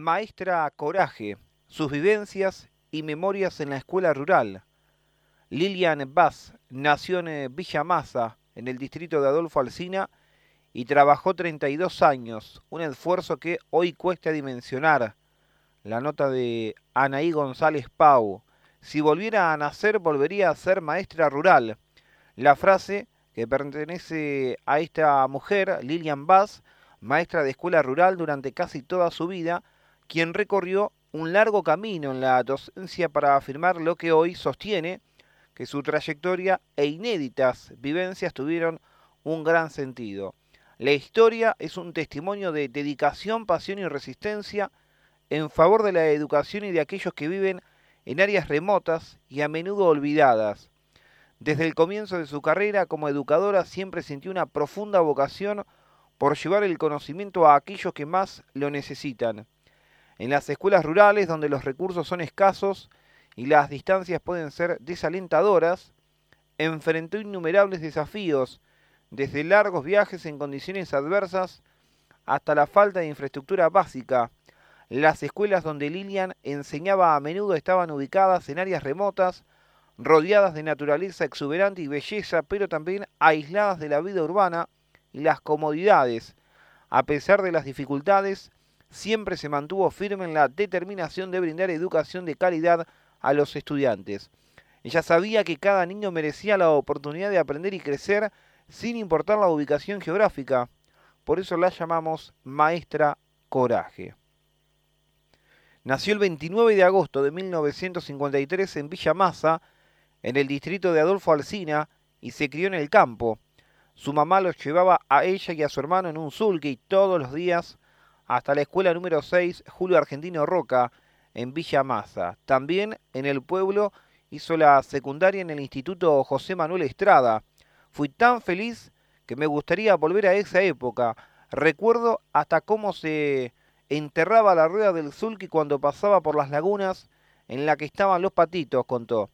Maestra Coraje, sus vivencias y memorias en la escuela rural. Lilian Bass nació en eh, Villa Masa, en el distrito de Adolfo Alsina, y trabajó 32 años, un esfuerzo que hoy cuesta dimensionar. La nota de Anaí González Pau. Si volviera a nacer, volvería a ser maestra rural. La frase que pertenece a esta mujer, Lilian Bass, maestra de escuela rural durante casi toda su vida, quien recorrió un largo camino en la docencia para afirmar lo que hoy sostiene, que su trayectoria e inéditas vivencias tuvieron un gran sentido. La historia es un testimonio de dedicación, pasión y resistencia en favor de la educación y de aquellos que viven en áreas remotas y a menudo olvidadas. Desde el comienzo de su carrera como educadora siempre sintió una profunda vocación por llevar el conocimiento a aquellos que más lo necesitan. En las escuelas rurales, donde los recursos son escasos y las distancias pueden ser desalentadoras, enfrentó innumerables desafíos, desde largos viajes en condiciones adversas hasta la falta de infraestructura básica. Las escuelas donde Lilian enseñaba a menudo estaban ubicadas en áreas remotas, rodeadas de naturaleza exuberante y belleza, pero también aisladas de la vida urbana y las comodidades. A pesar de las dificultades, siempre se mantuvo firme en la determinación de brindar educación de calidad a los estudiantes. Ella sabía que cada niño merecía la oportunidad de aprender y crecer sin importar la ubicación geográfica. Por eso la llamamos Maestra Coraje. Nació el 29 de agosto de 1953 en Villa Masa, en el distrito de Adolfo Alsina, y se crió en el campo. Su mamá los llevaba a ella y a su hermano en un sulky todos los días hasta la escuela número 6 Julio Argentino Roca en Villa Masa. También en el pueblo hizo la secundaria en el Instituto José Manuel Estrada. Fui tan feliz que me gustaría volver a esa época. Recuerdo hasta cómo se enterraba la rueda del sulky cuando pasaba por las lagunas en la que estaban los patitos, contó.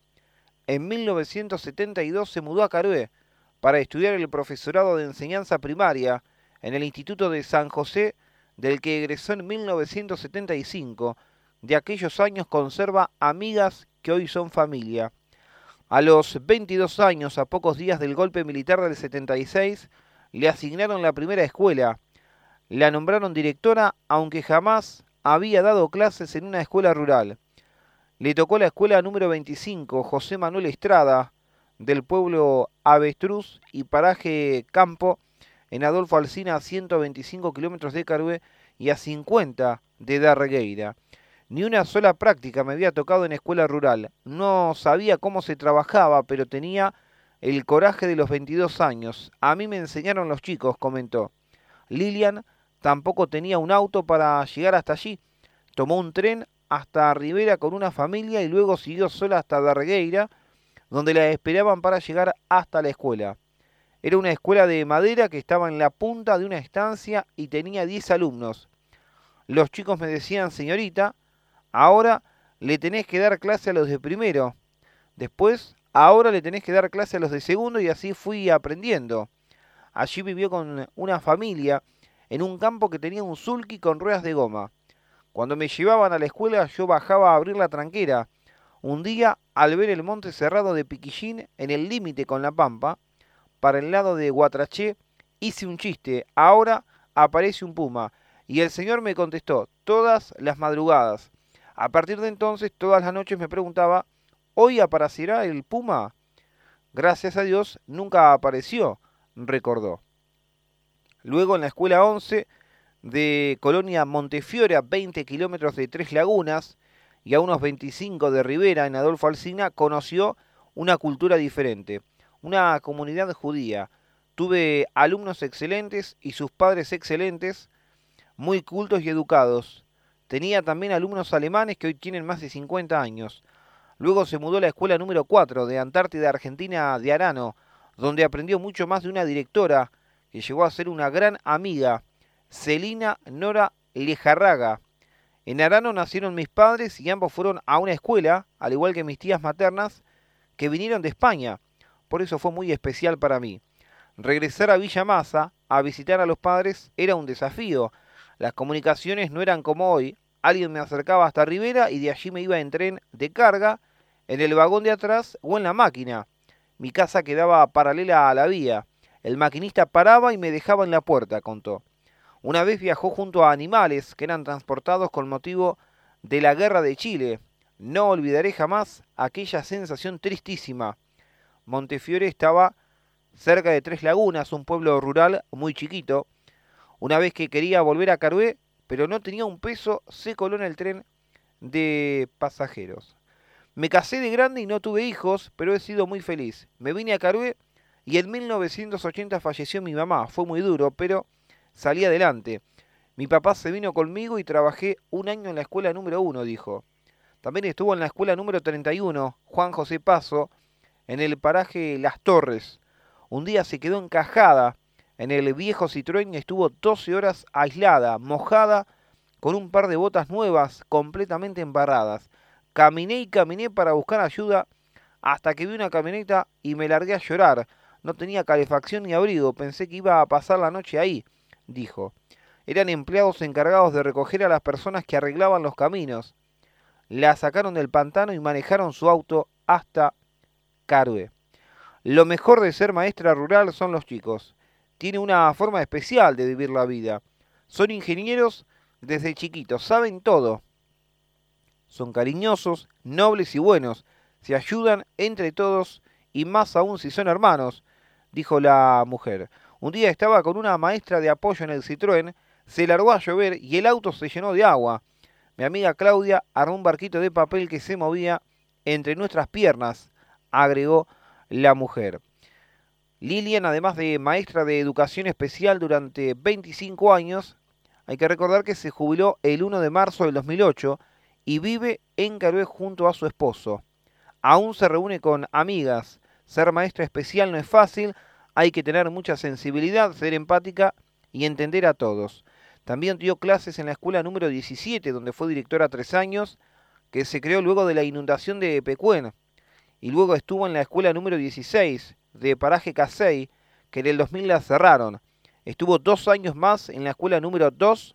En 1972 se mudó a Carué para estudiar el profesorado de enseñanza primaria en el Instituto de San José del que egresó en 1975. De aquellos años conserva amigas que hoy son familia. A los 22 años, a pocos días del golpe militar del 76, le asignaron la primera escuela. La nombraron directora, aunque jamás había dado clases en una escuela rural. Le tocó la escuela número 25, José Manuel Estrada, del pueblo Avestruz y Paraje Campo, en Adolfo Alsina a 125 kilómetros de Carué y a 50 de Darregueira. Ni una sola práctica me había tocado en escuela rural. No sabía cómo se trabajaba, pero tenía el coraje de los 22 años. A mí me enseñaron los chicos, comentó. Lilian tampoco tenía un auto para llegar hasta allí. Tomó un tren hasta Rivera con una familia y luego siguió sola hasta Darregueira, donde la esperaban para llegar hasta la escuela. Era una escuela de madera que estaba en la punta de una estancia y tenía 10 alumnos. Los chicos me decían, señorita, ahora le tenés que dar clase a los de primero. Después, ahora le tenés que dar clase a los de segundo y así fui aprendiendo. Allí vivió con una familia en un campo que tenía un sulky con ruedas de goma. Cuando me llevaban a la escuela yo bajaba a abrir la tranquera. Un día, al ver el monte cerrado de Piquillín en el límite con la pampa, para el lado de Guatraché, hice un chiste, ahora aparece un puma. Y el señor me contestó, todas las madrugadas. A partir de entonces, todas las noches me preguntaba, ¿hoy aparecerá el puma? Gracias a Dios, nunca apareció, recordó. Luego en la escuela 11 de Colonia Montefiore, a 20 kilómetros de Tres Lagunas y a unos 25 de Rivera, en Adolfo Alsina, conoció una cultura diferente una comunidad judía. Tuve alumnos excelentes y sus padres excelentes, muy cultos y educados. Tenía también alumnos alemanes que hoy tienen más de 50 años. Luego se mudó a la escuela número 4 de Antártida Argentina de Arano, donde aprendió mucho más de una directora que llegó a ser una gran amiga, Celina Nora Lejarraga. En Arano nacieron mis padres y ambos fueron a una escuela, al igual que mis tías maternas, que vinieron de España por eso fue muy especial para mí. Regresar a Villa Masa a visitar a los padres era un desafío. Las comunicaciones no eran como hoy, alguien me acercaba hasta Rivera y de allí me iba en tren de carga, en el vagón de atrás o en la máquina. Mi casa quedaba paralela a la vía. El maquinista paraba y me dejaba en la puerta, contó. Una vez viajó junto a animales que eran transportados con motivo de la guerra de Chile. No olvidaré jamás aquella sensación tristísima. Montefiore estaba cerca de Tres Lagunas, un pueblo rural muy chiquito. Una vez que quería volver a Carué, pero no tenía un peso, se coló en el tren de pasajeros. Me casé de grande y no tuve hijos, pero he sido muy feliz. Me vine a Carué y en 1980 falleció mi mamá. Fue muy duro, pero salí adelante. Mi papá se vino conmigo y trabajé un año en la escuela número uno, dijo. También estuvo en la escuela número 31, Juan José Paso, en el paraje Las Torres. Un día se quedó encajada en el viejo Citroën y estuvo 12 horas aislada, mojada, con un par de botas nuevas, completamente embarradas. Caminé y caminé para buscar ayuda hasta que vi una camioneta y me largué a llorar. No tenía calefacción ni abrigo, pensé que iba a pasar la noche ahí, dijo. Eran empleados encargados de recoger a las personas que arreglaban los caminos. La sacaron del pantano y manejaron su auto hasta Carue. Lo mejor de ser maestra rural son los chicos. Tiene una forma especial de vivir la vida. Son ingenieros desde chiquitos, saben todo. Son cariñosos, nobles y buenos. Se ayudan entre todos y más aún si son hermanos, dijo la mujer. Un día estaba con una maestra de apoyo en el Citroën, se largó a llover y el auto se llenó de agua. Mi amiga Claudia armó un barquito de papel que se movía entre nuestras piernas, agregó la mujer. Lilian, además de maestra de educación especial durante 25 años, hay que recordar que se jubiló el 1 de marzo del 2008 y vive en Carué junto a su esposo. Aún se reúne con amigas. Ser maestra especial no es fácil, hay que tener mucha sensibilidad, ser empática y entender a todos. También dio clases en la escuela número 17, donde fue directora tres años, que se creó luego de la inundación de Pecuén y luego estuvo en la escuela número 16 de Paraje Casey, que en el 2000 la cerraron. Estuvo dos años más en la escuela número 2,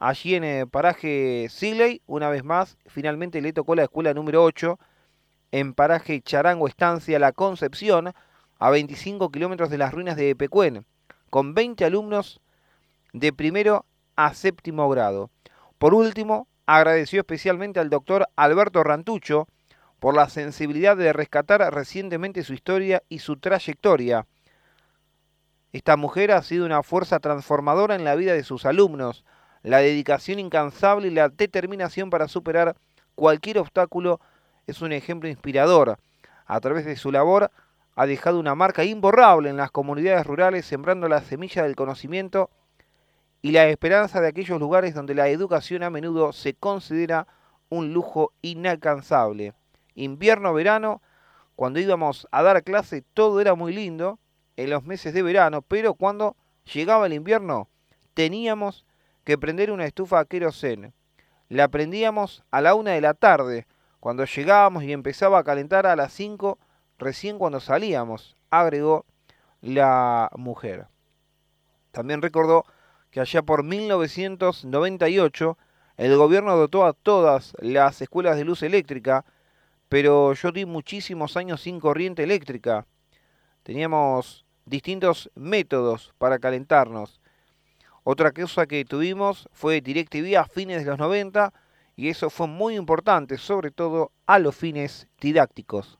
allí en el Paraje Siley, una vez más. Finalmente le tocó la escuela número 8, en Paraje Charango Estancia La Concepción, a 25 kilómetros de las ruinas de Pecuén, con 20 alumnos de primero a séptimo grado. Por último, agradeció especialmente al doctor Alberto Rantucho, por la sensibilidad de rescatar recientemente su historia y su trayectoria. Esta mujer ha sido una fuerza transformadora en la vida de sus alumnos. La dedicación incansable y la determinación para superar cualquier obstáculo es un ejemplo inspirador. A través de su labor ha dejado una marca imborrable en las comunidades rurales, sembrando la semilla del conocimiento y la esperanza de aquellos lugares donde la educación a menudo se considera un lujo inalcanzable invierno, verano, cuando íbamos a dar clase todo era muy lindo en los meses de verano, pero cuando llegaba el invierno teníamos que prender una estufa a queroseno. La prendíamos a la una de la tarde, cuando llegábamos y empezaba a calentar a las cinco, recién cuando salíamos, agregó la mujer. También recordó que allá por 1998 el gobierno dotó a todas las escuelas de luz eléctrica pero yo di muchísimos años sin corriente eléctrica. Teníamos distintos métodos para calentarnos. Otra cosa que tuvimos fue DirecTV a fines de los 90 y eso fue muy importante, sobre todo a los fines didácticos.